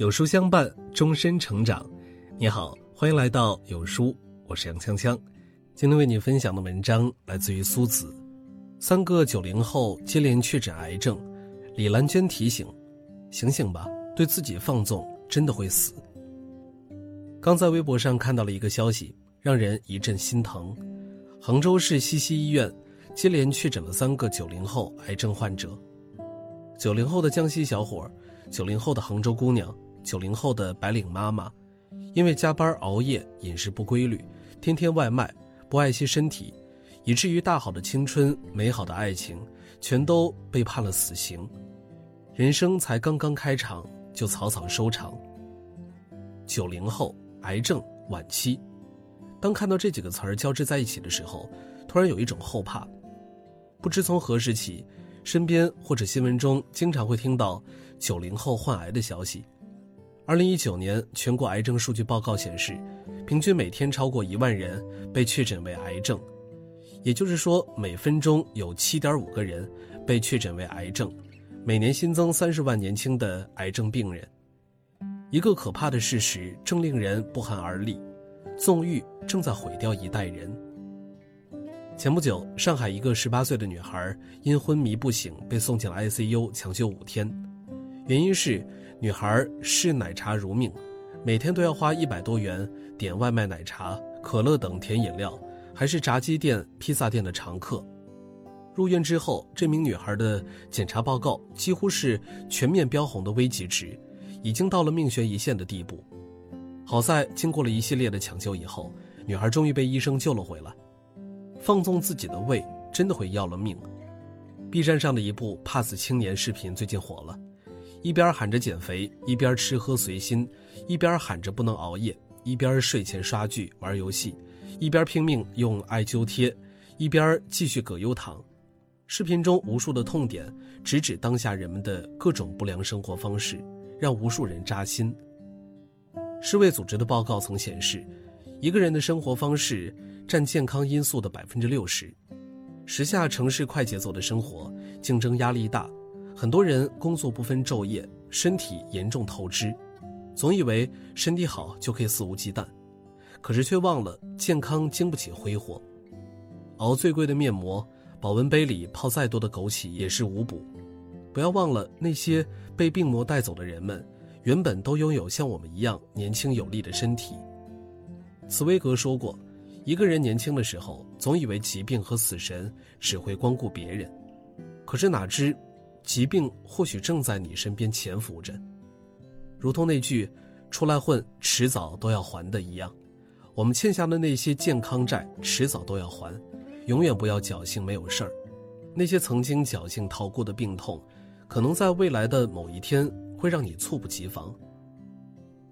有书相伴，终身成长。你好，欢迎来到有书，我是杨锵锵。今天为你分享的文章来自于苏子。三个九零后接连确诊癌症，李兰娟提醒：醒醒吧，对自己放纵真的会死。刚在微博上看到了一个消息，让人一阵心疼。杭州市西溪医院接连确诊了三个九零后癌症患者。九零后的江西小伙，九零后的杭州姑娘。九零后的白领妈妈，因为加班熬夜、饮食不规律、天天外卖、不爱惜身体，以至于大好的青春、美好的爱情，全都被判了死刑。人生才刚刚开场，就草草收场。九零后癌症晚期，当看到这几个词儿交织在一起的时候，突然有一种后怕。不知从何时起，身边或者新闻中经常会听到九零后患癌的消息。二零一九年全国癌症数据报告显示，平均每天超过一万人被确诊为癌症，也就是说，每分钟有七点五个人被确诊为癌症，每年新增三十万年轻的癌症病人。一个可怕的事实正令人不寒而栗：纵欲正在毁掉一代人。前不久，上海一个十八岁的女孩因昏迷不醒被送进了 ICU 抢救五天，原因是。女孩视奶茶如命，每天都要花一百多元点外卖、奶茶、可乐等甜饮料，还是炸鸡店、披萨店的常客。入院之后，这名女孩的检查报告几乎是全面标红的危急值，已经到了命悬一线的地步。好在经过了一系列的抢救以后，女孩终于被医生救了回来。放纵自己的胃真的会要了命。B 站上的一部“怕死青年”视频最近火了。一边喊着减肥，一边吃喝随心，一边喊着不能熬夜，一边睡前刷剧玩游戏，一边拼命用艾灸贴，一边继续葛优躺。视频中无数的痛点直指当下人们的各种不良生活方式，让无数人扎心。世卫组织的报告曾显示，一个人的生活方式占健康因素的百分之六十。时下城市快节奏的生活，竞争压力大。很多人工作不分昼夜，身体严重透支，总以为身体好就可以肆无忌惮，可是却忘了健康经不起挥霍。熬最贵的面膜，保温杯里泡再多的枸杞也是无补。不要忘了那些被病魔带走的人们，原本都拥有像我们一样年轻有力的身体。茨威格说过，一个人年轻的时候，总以为疾病和死神只会光顾别人，可是哪知。疾病或许正在你身边潜伏着，如同那句“出来混，迟早都要还”的一样，我们欠下的那些健康债，迟早都要还。永远不要侥幸没有事儿，那些曾经侥幸逃过的病痛，可能在未来的某一天会让你猝不及防。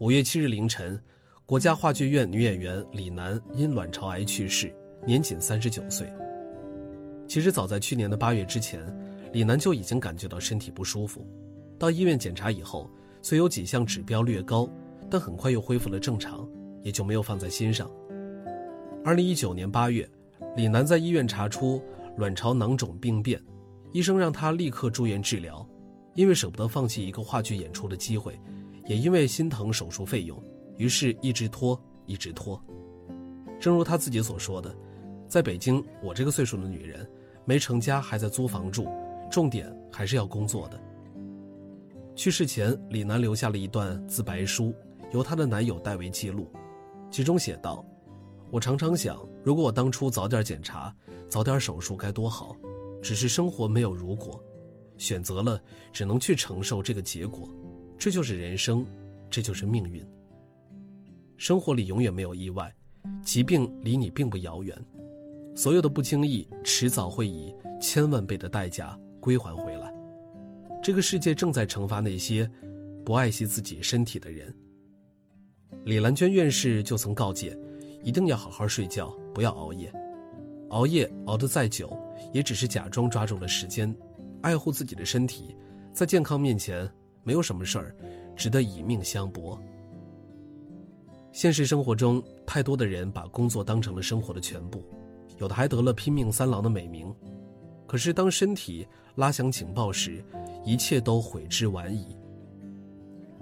五月七日凌晨，国家话剧院女演员李楠因卵巢癌去世，年仅三十九岁。其实早在去年的八月之前。李楠就已经感觉到身体不舒服，到医院检查以后，虽有几项指标略高，但很快又恢复了正常，也就没有放在心上。二零一九年八月，李楠在医院查出卵巢囊肿病变，医生让他立刻住院治疗，因为舍不得放弃一个话剧演出的机会，也因为心疼手术费用，于是一直拖，一直拖。正如他自己所说的，在北京，我这个岁数的女人，没成家还在租房住。重点还是要工作的。去世前，李楠留下了一段自白书，由她的男友代为记录，其中写道：“我常常想，如果我当初早点检查，早点手术该多好。只是生活没有如果，选择了，只能去承受这个结果。这就是人生，这就是命运。生活里永远没有意外，疾病离你并不遥远，所有的不经意，迟早会以千万倍的代价。”归还回来，这个世界正在惩罚那些不爱惜自己身体的人。李兰娟院士就曾告诫，一定要好好睡觉，不要熬夜。熬夜熬得再久，也只是假装抓住了时间。爱护自己的身体，在健康面前，没有什么事儿值得以命相搏。现实生活中，太多的人把工作当成了生活的全部，有的还得了“拼命三郎”的美名。可是，当身体拉响警报时，一切都悔之晚矣。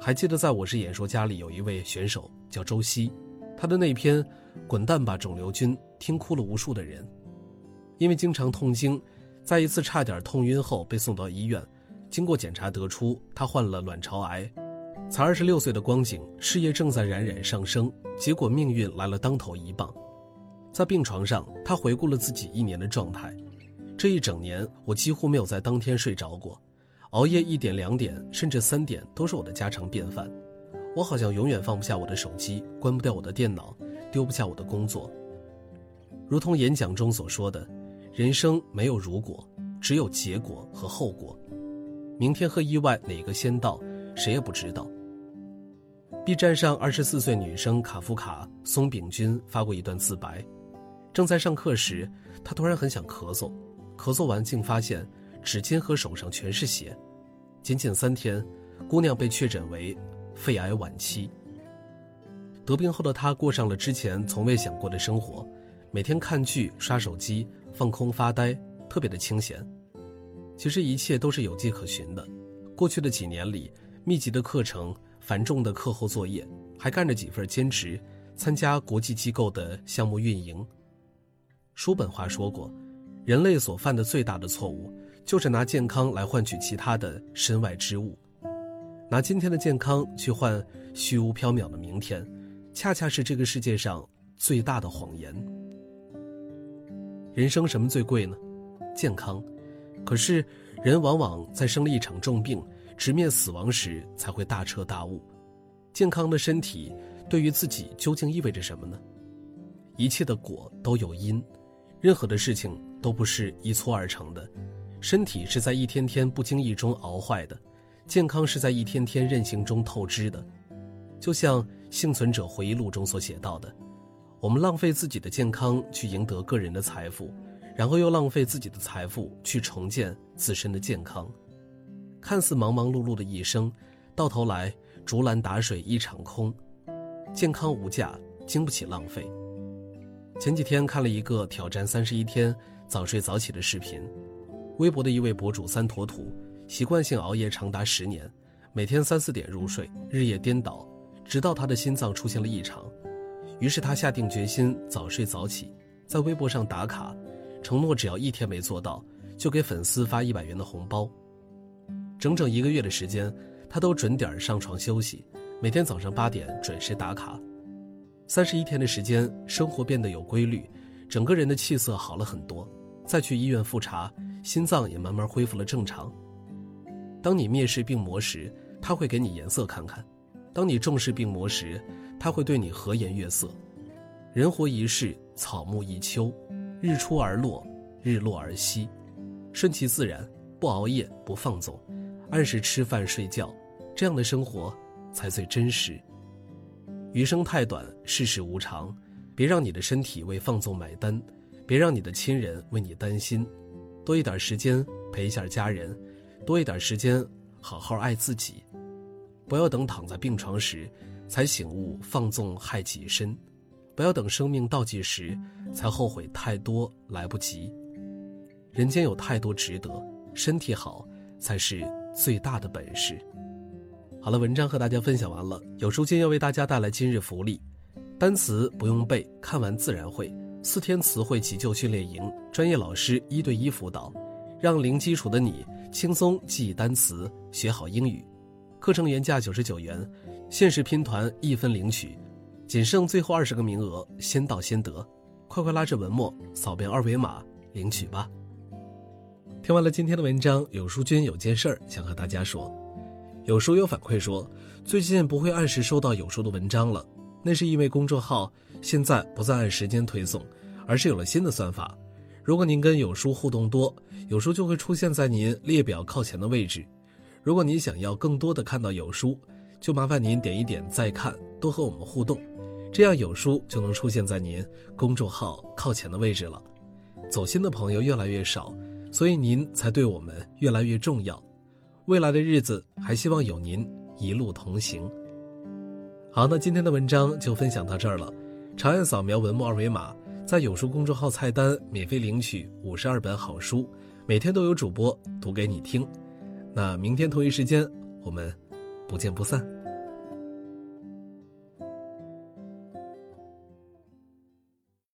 还记得在我是演说家里有一位选手叫周希，他的那篇《滚蛋吧肿瘤君》听哭了无数的人，因为经常痛经，在一次差点痛晕后被送到医院，经过检查得出他患了卵巢癌，才二十六岁的光景，事业正在冉冉上升，结果命运来了当头一棒，在病床上，他回顾了自己一年的状态，这一整年我几乎没有在当天睡着过。熬夜一点、两点，甚至三点都是我的家常便饭。我好像永远放不下我的手机，关不掉我的电脑，丢不下我的工作。如同演讲中所说的，人生没有如果，只有结果和后果。明天和意外哪个先到，谁也不知道。B 站上二十四岁女生卡夫卡松饼君发过一段自白：正在上课时，她突然很想咳嗽，咳嗽完竟发现。指尖和手上全是血，仅仅三天，姑娘被确诊为肺癌晚期。得病后的她过上了之前从未想过的生活，每天看剧、刷手机、放空发呆，特别的清闲。其实一切都是有迹可循的。过去的几年里，密集的课程、繁重的课后作业，还干着几份兼职，参加国际机构的项目运营。叔本华说过，人类所犯的最大的错误。就是拿健康来换取其他的身外之物，拿今天的健康去换虚无缥缈的明天，恰恰是这个世界上最大的谎言。人生什么最贵呢？健康。可是人往往在生了一场重病、直面死亡时才会大彻大悟。健康的身体对于自己究竟意味着什么呢？一切的果都有因，任何的事情都不是一蹴而成的。身体是在一天天不经意中熬坏的，健康是在一天天任性中透支的。就像幸存者回忆录中所写到的，我们浪费自己的健康去赢得个人的财富，然后又浪费自己的财富去重建自身的健康。看似忙忙碌碌的一生，到头来竹篮打水一场空。健康无价，经不起浪费。前几天看了一个挑战三十一天早睡早起的视频。微博的一位博主三坨土，习惯性熬夜长达十年，每天三四点入睡，日夜颠倒，直到他的心脏出现了异常。于是他下定决心早睡早起，在微博上打卡，承诺只要一天没做到，就给粉丝发一百元的红包。整整一个月的时间，他都准点上床休息，每天早上八点准时打卡。三十一天的时间，生活变得有规律，整个人的气色好了很多。再去医院复查。心脏也慢慢恢复了正常。当你蔑视病魔时，他会给你颜色看看；当你重视病魔时，他会对你和颜悦色。人活一世，草木一秋，日出而落，日落而息，顺其自然，不熬夜，不放纵，按时吃饭睡觉，这样的生活才最真实。余生太短，世事无常，别让你的身体为放纵买单，别让你的亲人为你担心。多一点时间陪一下家人，多一点时间好好爱自己，不要等躺在病床时才醒悟放纵害己身，不要等生命倒计时才后悔太多来不及。人间有太多值得，身体好才是最大的本事。好了，文章和大家分享完了，有书君要为大家带来今日福利，单词不用背，看完自然会。四天词汇急救训练营，专业老师一对一辅导，让零基础的你轻松记忆单词，学好英语。课程原价九十九元，限时拼团一分领取，仅剩最后二十个名额，先到先得，快快拉着文末扫描二维码领取吧。听完了今天的文章，有书君有件事儿想和大家说。有书友反馈说，最近不会按时收到有书的文章了。那是因为公众号现在不再按时间推送，而是有了新的算法。如果您跟有书互动多，有书就会出现在您列表靠前的位置。如果您想要更多的看到有书，就麻烦您点一点再看，多和我们互动，这样有书就能出现在您公众号靠前的位置了。走心的朋友越来越少，所以您才对我们越来越重要。未来的日子，还希望有您一路同行。好，那今天的文章就分享到这儿了。长按扫描文末二维码，在有书公众号菜单免费领取五十二本好书，每天都有主播读给你听。那明天同一时间，我们不见不散。